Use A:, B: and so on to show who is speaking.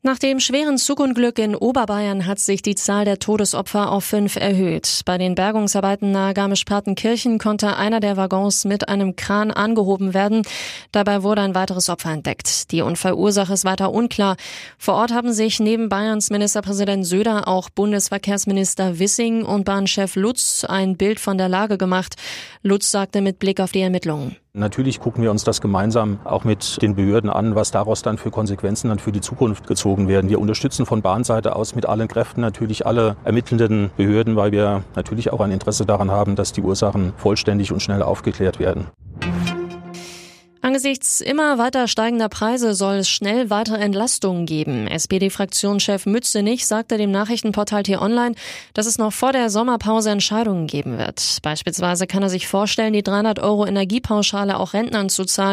A: Nach dem schweren Zugunglück in Oberbayern hat sich die Zahl der Todesopfer auf fünf erhöht. Bei den Bergungsarbeiten nahe Garmisch-Partenkirchen konnte einer der Waggons mit einem Kran angehoben werden. Dabei wurde ein weiteres Opfer entdeckt. Die Unfallursache ist weiter unklar. Vor Ort haben sich neben Bayerns Ministerpräsident Söder auch Bundesverkehrsminister Wissing und Bahnchef Lutz ein Bild von der Lage gemacht. Lutz sagte mit Blick auf die Ermittlungen.
B: Natürlich gucken wir uns das gemeinsam auch mit den Behörden an, was daraus dann für Konsequenzen dann für die Zukunft gezogen werden. Wir unterstützen von Bahnseite aus mit allen Kräften natürlich alle ermittelnden Behörden, weil wir natürlich auch ein Interesse daran haben, dass die Ursachen vollständig und schnell aufgeklärt werden.
A: Angesichts immer weiter steigender Preise soll es schnell weitere Entlastungen geben. SPD-Fraktionschef Mützenich sagte dem Nachrichtenportal T-Online, dass es noch vor der Sommerpause Entscheidungen geben wird. Beispielsweise kann er sich vorstellen, die 300 Euro Energiepauschale auch Rentnern zu zahlen.